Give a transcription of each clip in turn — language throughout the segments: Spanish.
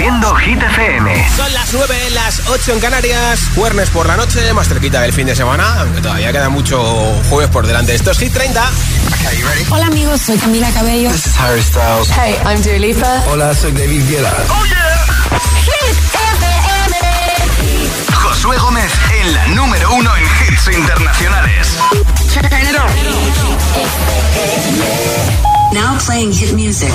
Haciendo Hit FM. Son las 9, las 8 en Canarias. Jueves por la noche, más cerquita del fin de semana. Aunque todavía queda mucho jueves por delante. Esto es Hit 30. Hola amigos, soy Camila Cabello. This is Harry Styles. Hey, I'm Dua Lipa. Hola, soy David Guetta. Oh yeah. Hit FM. Josué Gómez en la número uno en hits internacionales. Now playing hit music.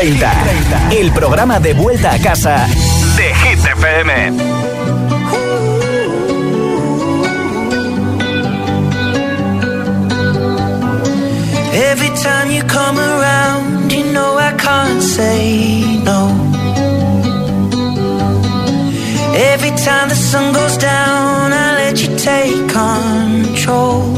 30, el programa de vuelta a casa de Hit FM. Every time you come around, you know I can't say no. Every time the sun goes down, I let you take control.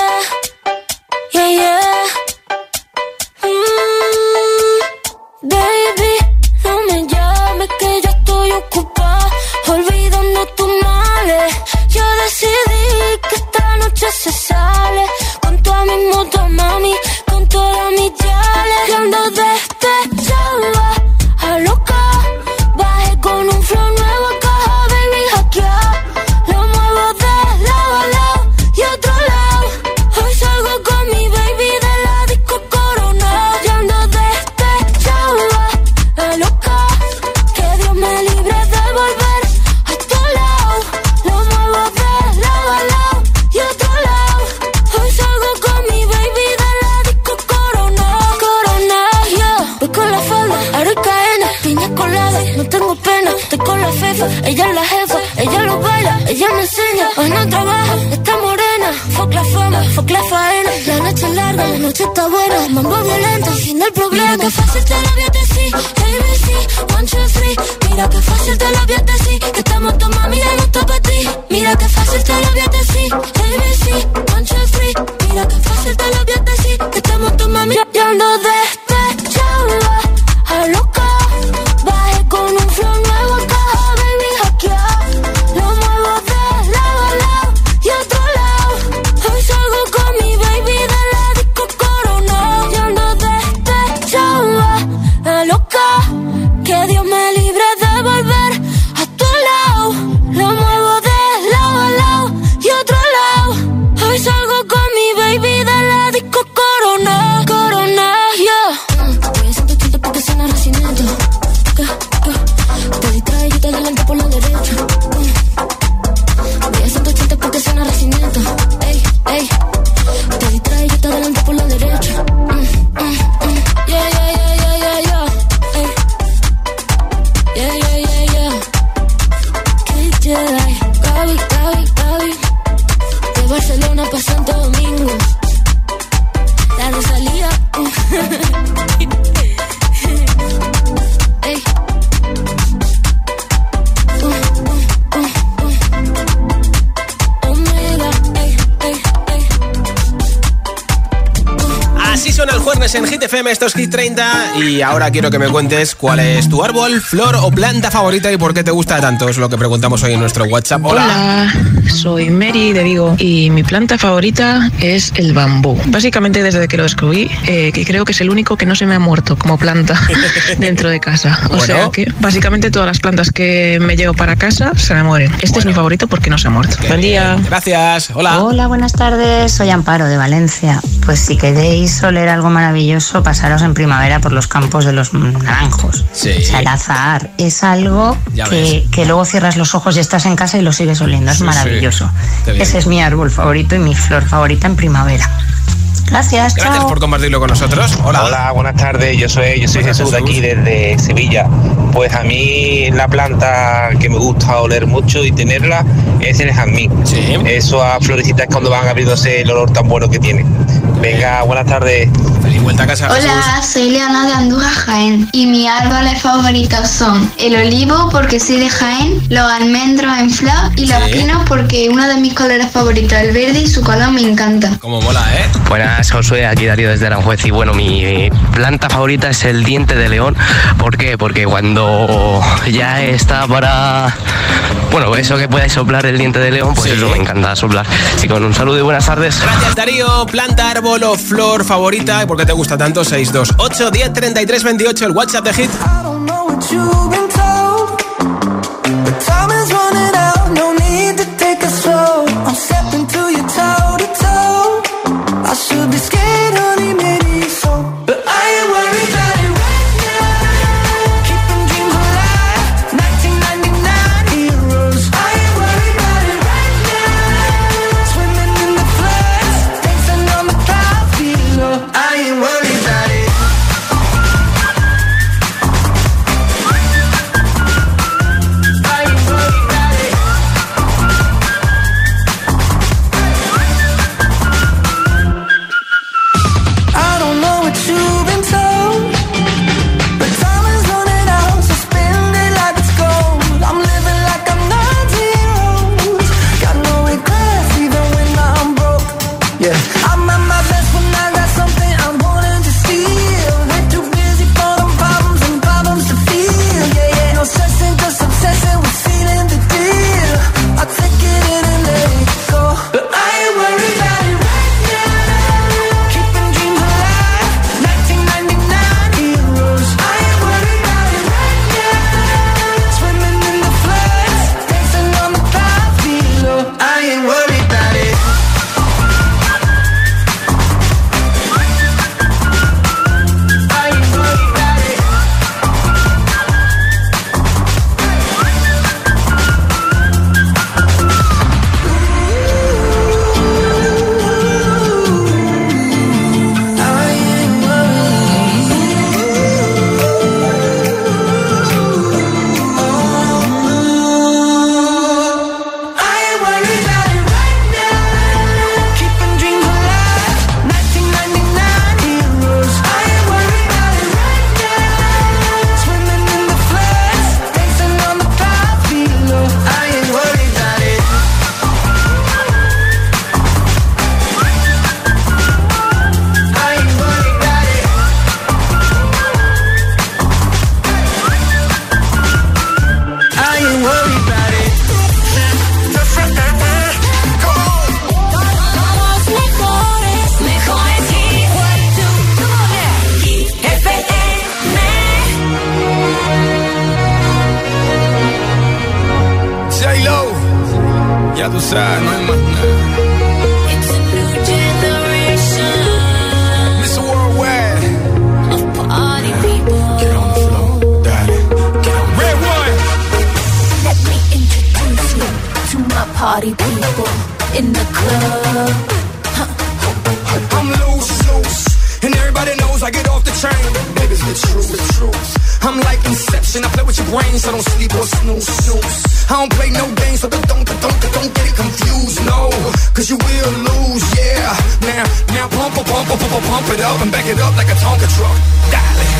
noche está buena. Mambo violento, fin del problema. Mira que fácil te lo voy a decir. ABC, one, two, three. Mira que fácil te lo voy a decir. Que estamos tomando, mira, no está para ti. Mira que fácil te lo voy a decir. FM, estos Hit 30. Y ahora quiero que me cuentes cuál es tu árbol, flor o planta favorita y por qué te gusta tanto. Es lo que preguntamos hoy en nuestro WhatsApp. Hola. Hola, soy Mary de Vigo y mi planta favorita es el bambú. Básicamente desde que lo descubrí, eh, que creo que es el único que no se me ha muerto como planta dentro de casa. O Bueno. sea que básicamente todas las plantas que me llevo para casa se me mueren. Este es mi favorito porque no se ha muerto. Buen día. Gracias. Hola. Hola, buenas tardes. Soy Amparo de Valencia. Pues si queréis oler algo maravilloso, pasaros en primavera por los campos de los naranjos. Sí. O sea, el azahar es algo que, luego cierras los ojos y estás en casa y lo sigues oliendo. Es Sí, maravilloso. Ese es mi árbol favorito y mi flor favorita en primavera. Gracias, Gracias chao. por compartirlo con nosotros. Hola. Hola, buenas tardes. Yo soy, yo soy Jesús de aquí desde Sevilla. Pues a mí la planta que me gusta oler mucho y tenerla es el jazmín. Sí. Eso a florecitas cuando van abriéndose el olor tan bueno que tiene. Venga, buenas tardes. Feliz vuelta a casa. Jesús. Hola, soy Leona de Andújar Jaén y mis árboles favoritos son el olivo porque soy de Jaén, los almendros en flor y los Sí. pinos porque uno de mis colores favoritos, el verde y su color me encanta. Como mola, ¿eh? Buenas, Josué, aquí Darío desde Aranjuez y bueno, mi planta favorita es el diente de león. ¿Por qué? Porque cuando ya está para... Bueno, eso que puedáis soplar el diente de león, pues Sí. eso me encanta soplar. Así que con un saludo y buenas tardes. Gracias Darío, planta, árbol o flor favorita y por qué te gusta tanto 628 10 33 28 el WhatsApp de Hit. I don't know what you've been told, but time is running out. brains, I don't sleep or snooze. snooze. I don't play no games, so don't, don't, don't, don't get it confused, no. Cause you will lose, yeah. Now, now pump, pump, pump, pump, pump it up and back it up like a Tonka truck. Dial it.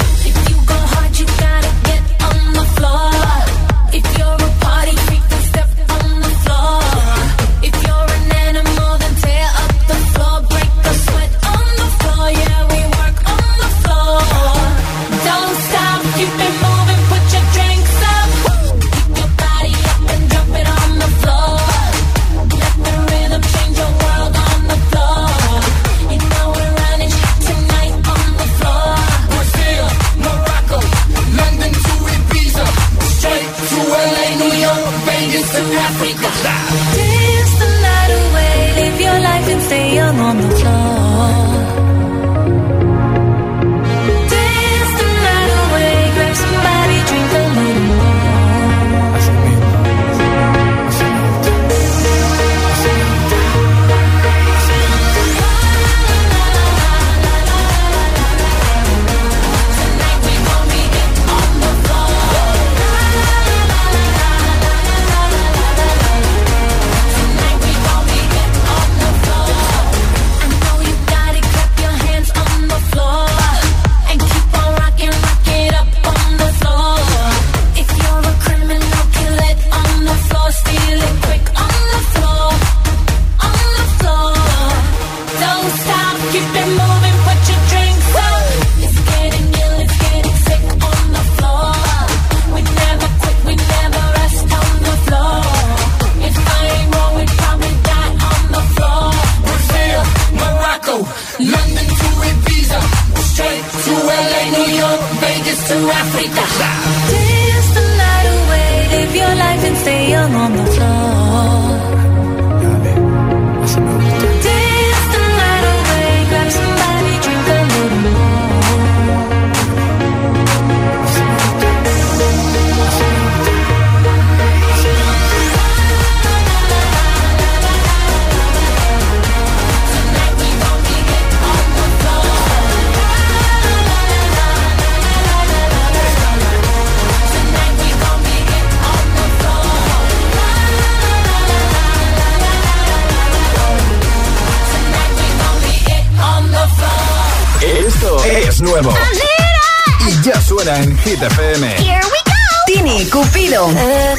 Hit FM. Here we go. Tini Cupido. Eh,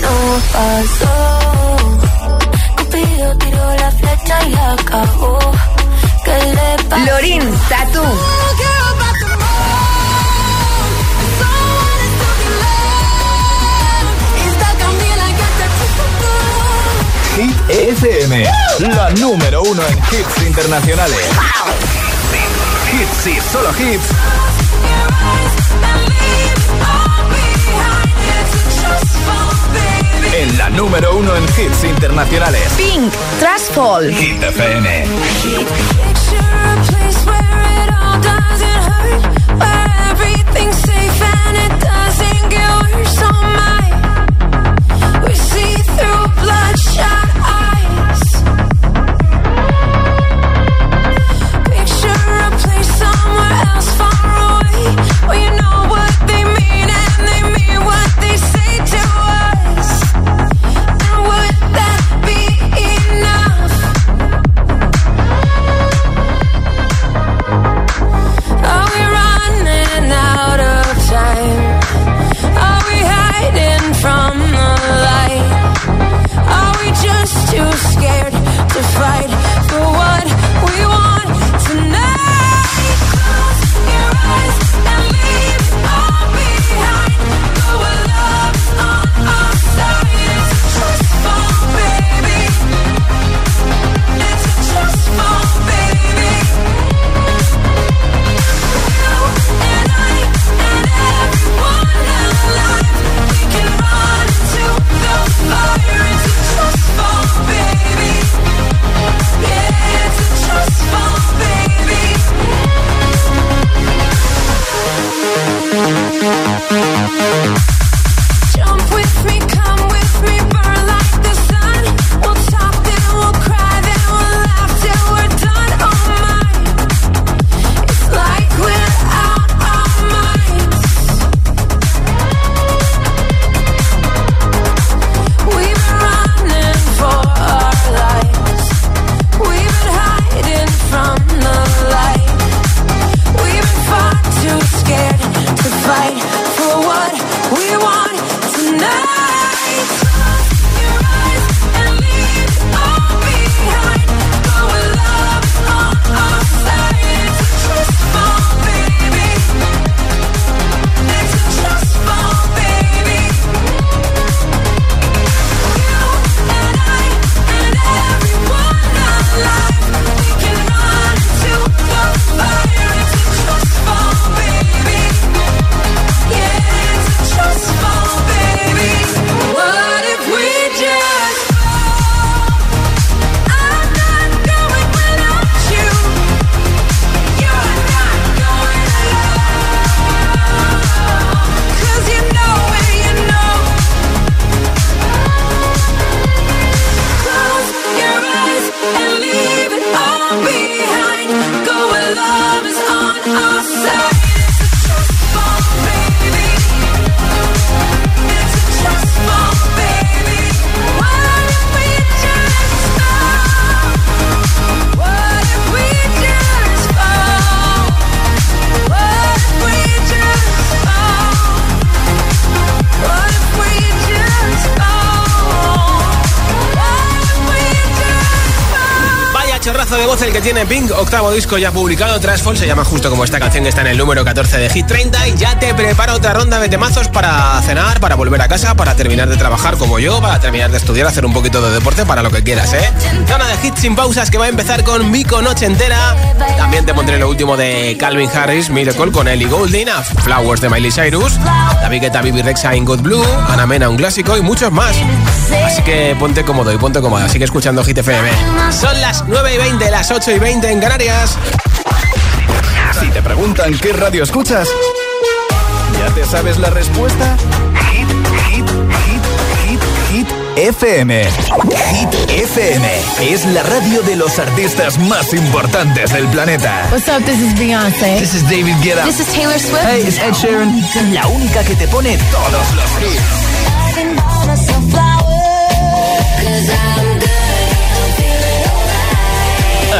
pasó? Cupido tiró la flecha y acabó. ¿Qué le pasó? Lorin Tatu. Hit FM, la número uno en hits internacionales. Hits y solo hits en hits internacionales. Pink, Trust Fall. Hit FM. Tiene Pink, octavo disco ya publicado, Trashfall, se llama justo como esta canción que está en el número 14 de Hit 30 y ya te prepara otra ronda de temazos para cenar, para volver a casa, para terminar de trabajar como yo, para terminar de estudiar, hacer un poquito de deporte, para lo que quieras, ¿eh? Zona de hits sin pausas que va a empezar con Mico Noche Entera. También te pondré lo último de Calvin Harris, Miracle con Ellie Goulding, Flowers de Miley Cyrus, David Guetta, Bibi Rexa in Good Blue, Ana Mena, un clásico y muchos más. Así que ponte cómodo y ponte cómoda, sigue escuchando Hit FM. Son las 9 y 20, las 8 y 20 en Canarias. Si te preguntan qué radio escuchas, ¿ya te sabes la respuesta? Hit, hit, hit, hit, hit. FM. Hit FM es la radio de los artistas más importantes del planeta. What's up? This is Beyoncé. This is David Guetta. This is Taylor Swift. Hey, it's Ed Sheeran. La única que te pone todos los hits.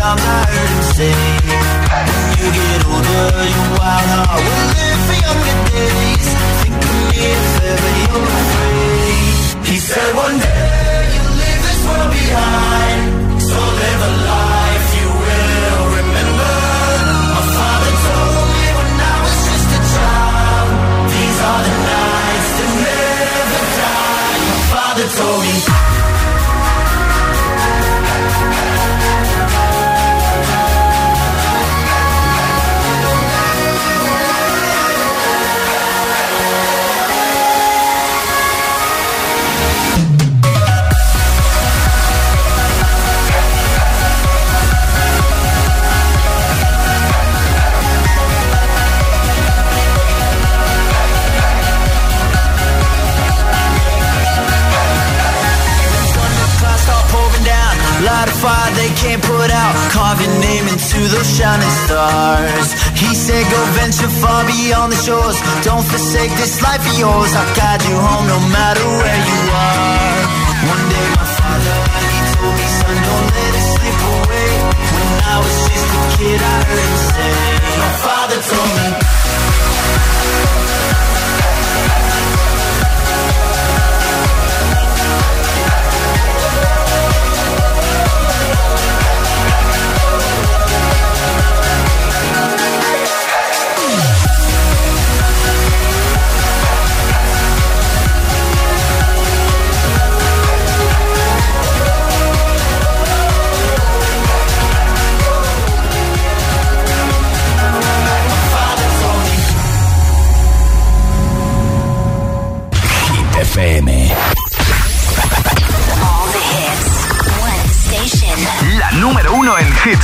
Arms, I heard him say, you get older, your wild heart will live for younger days. Think of me if ever you're afraid. He said one day you'll leave this world behind, so live a life shores. Don't forsake this life of yours. I'll guide you home no matter where you are. One day, my father, he told me, Son, don't let it slip away. When I was just a kid, I heard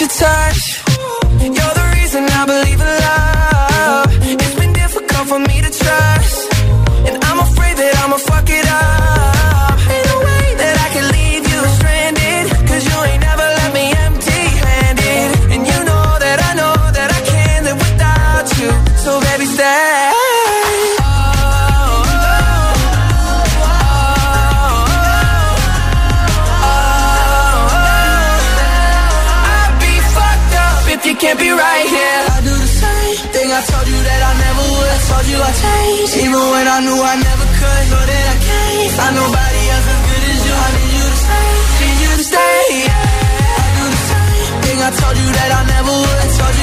your touch.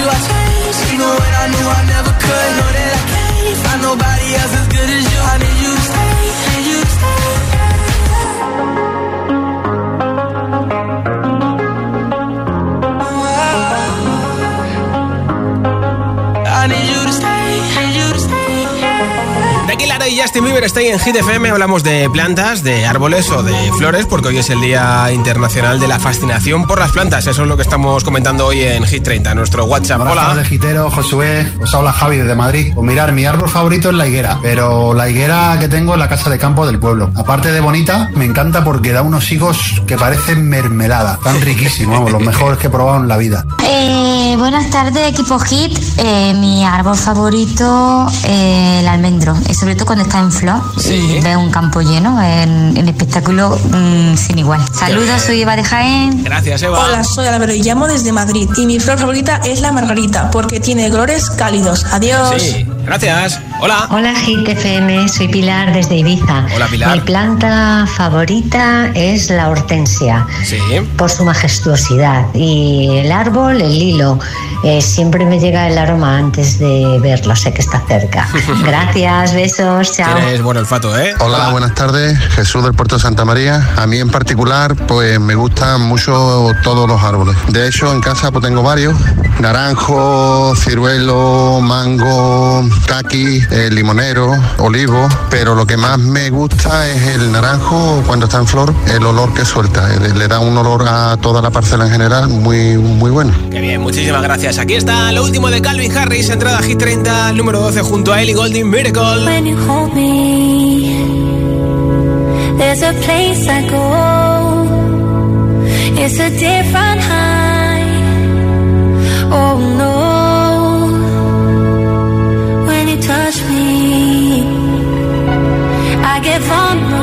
you I changed. You know when I knew I never could. Know that I can't. Find nobody else Justin Bieber está en Hit FM. Hablamos de plantas, de árboles o de flores, porque hoy es el Día Internacional de la Fascinación por las Plantas. Eso es lo que estamos comentando hoy en Hit 30, nuestro WhatsApp. Hola. de Gitero, Josué. Os habla Javi desde Madrid. Pues mirar, mi árbol favorito es la higuera, pero la higuera que tengo en la casa de campo del pueblo. Aparte de bonita, me encanta porque da unos higos que parecen mermelada. Tan riquísimos, los mejores que he probado en la vida. Eh, buenas tardes, equipo Hit. Eh, mi árbol favorito, eh, el almendro, y sobre todo cuando está en flor y ve un campo lleno, en, en espectáculo mm, sin igual. Saludos, soy Eva de Jaén. Gracias, Eva. Hola, soy Álvaro y llamo desde Madrid. Y mi flor favorita es la margarita, porque tiene colores cálidos. Adiós. Sí, gracias. Hola. Hola, Hit FM, soy Pilar desde Ibiza. Hola, Pilar. Mi planta favorita es la hortensia. Sí. Por su majestuosidad. Y el árbol, el lilo. Eh, siempre me llega el aroma antes de verlo, sé que está cerca. Gracias, besos, chao. Tienes buen olfato, ¿eh? Hola, buenas tardes. Jesús del Puerto de Santa María. A mí en particular, pues me gustan mucho todos los árboles. De hecho, en casa pues tengo varios. Naranjo, ciruelo, mango, caqui, eh, limonero, olivo. Pero lo que más me gusta es el naranjo cuando está en flor, el olor que suelta. Le, le da un olor a toda la parcela en general muy, muy bueno. Qué bien, muchísimas gracias. Aquí está lo último de Calvin Harris, entrada a Hit 30, número 12 junto a Ellie Golding, Miracle. When you hold me, there's a place I go. It's a different high. Oh no, I get vulnerable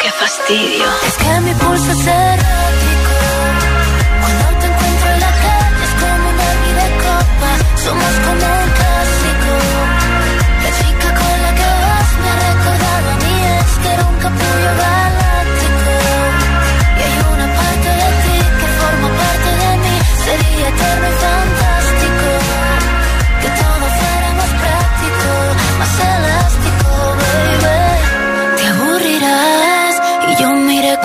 Qué fastidio. Es que mi pulso es errático. Cuando te encuentro en la calle es como una de copa. Somos como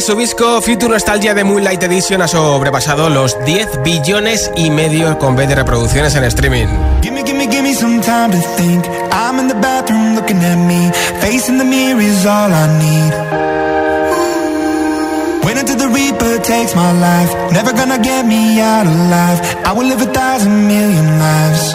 su disco Future Nostalgia de Moonlight Edition ha sobrepasado los 10 billones y medio con B de reproducciones en streaming. I'm in the bathroom looking at me. Facing the mirror is all I need. Until the Reaper takes my life. Never gonna get me out alive. I will live a thousand million lives.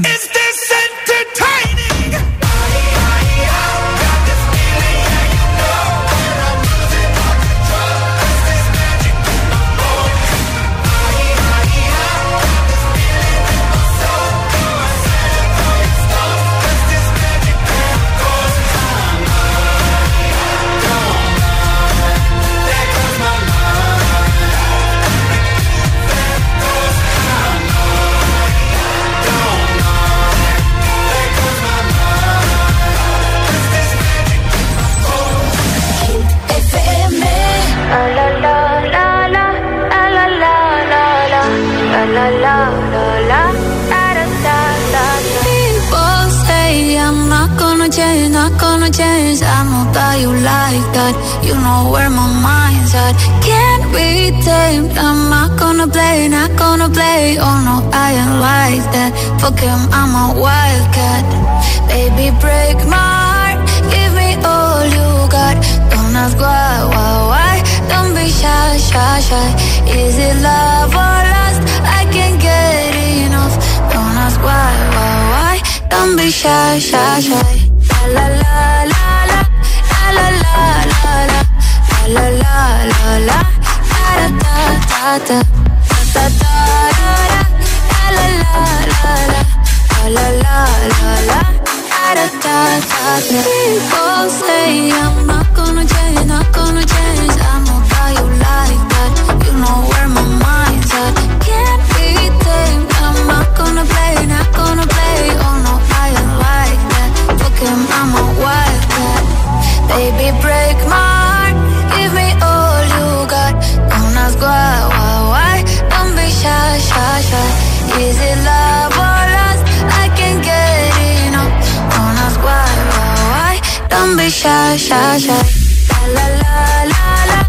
shy, shy, shy. La la la la la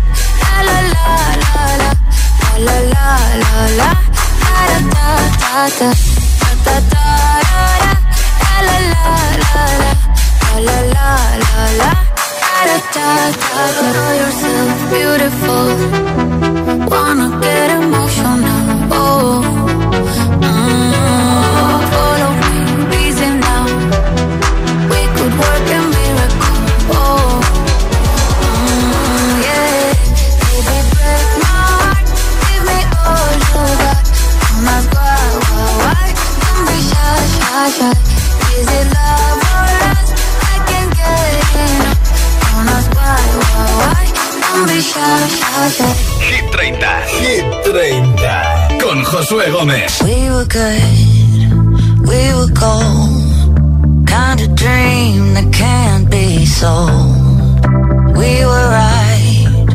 la la la la la la la la da da da da da da da la la la la la la la la la la. da da. You're so beautiful, wanna get. Hit 30, Hit 30 con Josué Gómez. We were good, we were cold. Kind of dream that can't be sold. We were right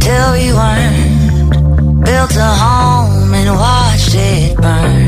till we weren't. Built a home and watched it burn.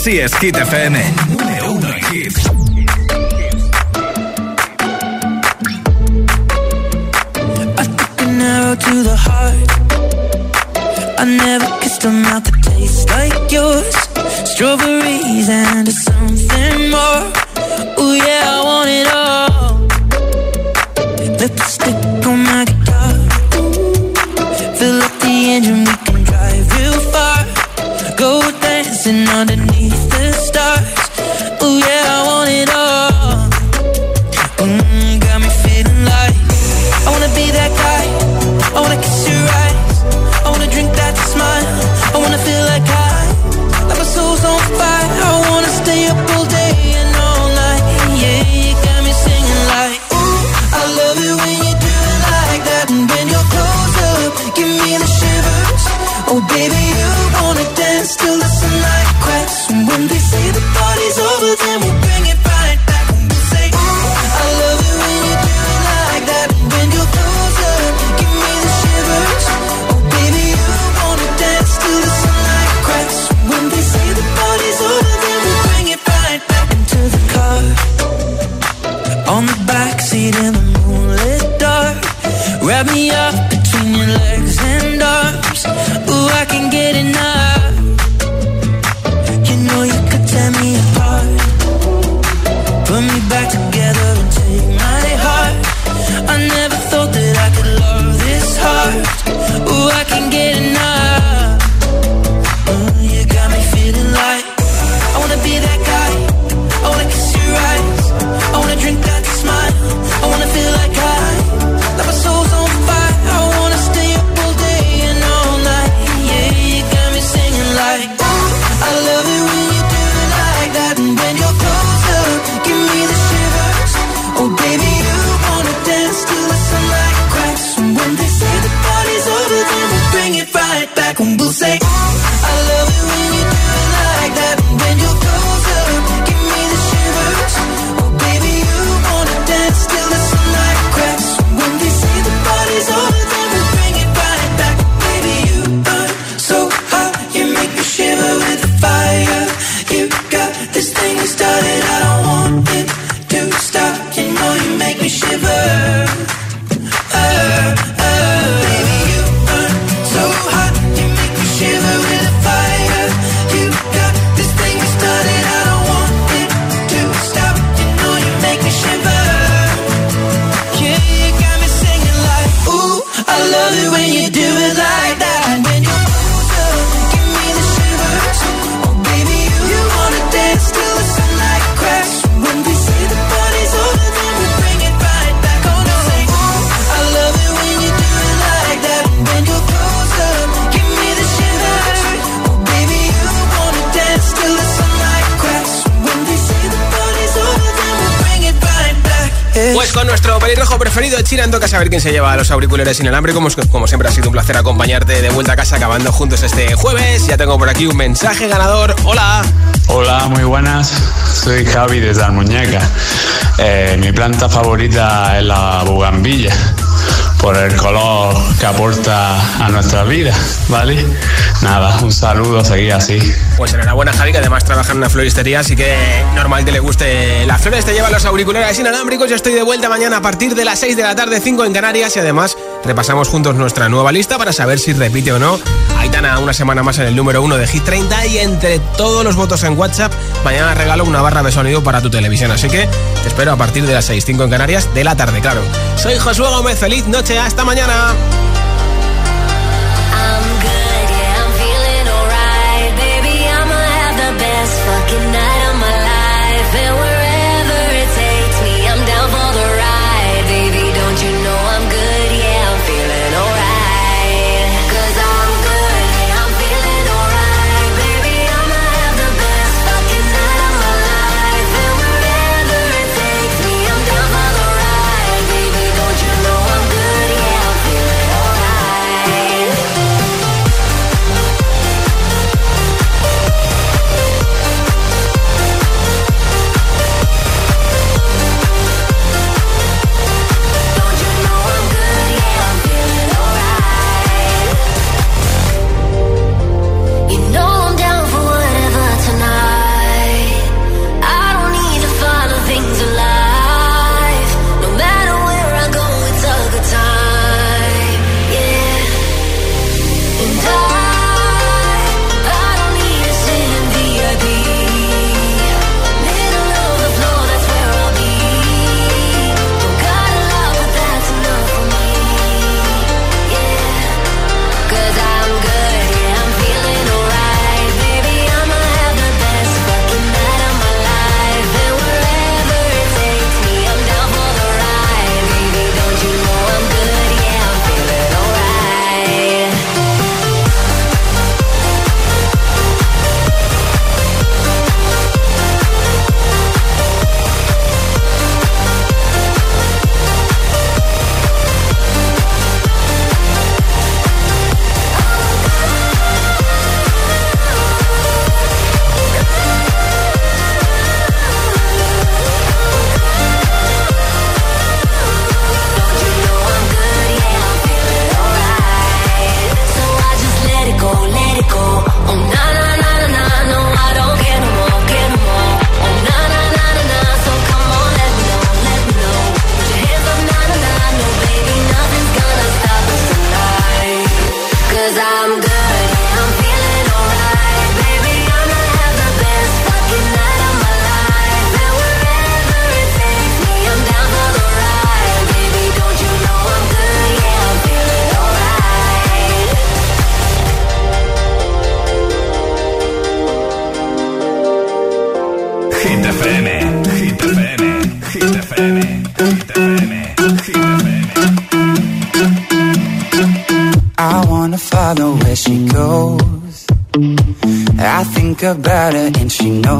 Así es, Hit FM. Quién se lleva los auriculares inalámbricos. Como, siempre ha sido un placer acompañarte de vuelta a casa acabando juntos este jueves. Ya tengo por aquí un mensaje ganador. Hola. Hola, muy buenas. Soy Javi desde Almuñeca. Eh, mi planta favorita es la bugambilla por el color que aporta a nuestra vida, ¿vale? Nada, un saludo, seguí así. Pues enhorabuena Javi, que además trabaja en una floristería, así que normal que le guste las flores, te lleva los auriculares inalámbricos, yo estoy de vuelta mañana a partir de las 6 de la tarde, 5 en Canarias y además repasamos juntos nuestra nueva lista para saber si repite o no. Aitana una semana más en el número 1 de Hit 30 y entre todos los votos en WhatsApp, mañana regalo una barra de sonido para tu televisión, así que te espero a partir de las 6, 5 en Canarias de la tarde, claro. Soy Josué Gómez, feliz noche, hasta mañana.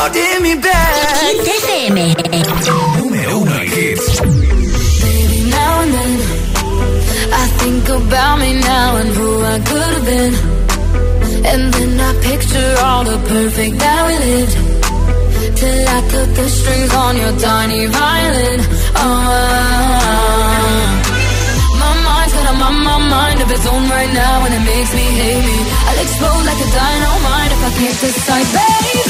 Nothing holding me back. Número uno en hits. Baby, now and then I think about me now and who I could have been. And then I picture all the perfect that we lived. Till I cut the strings on your tiny violin. Oh, my mind's got a my, my mind of its own right now, and it makes me hate me. I'll explode like a dynamite if I can't decide, baby.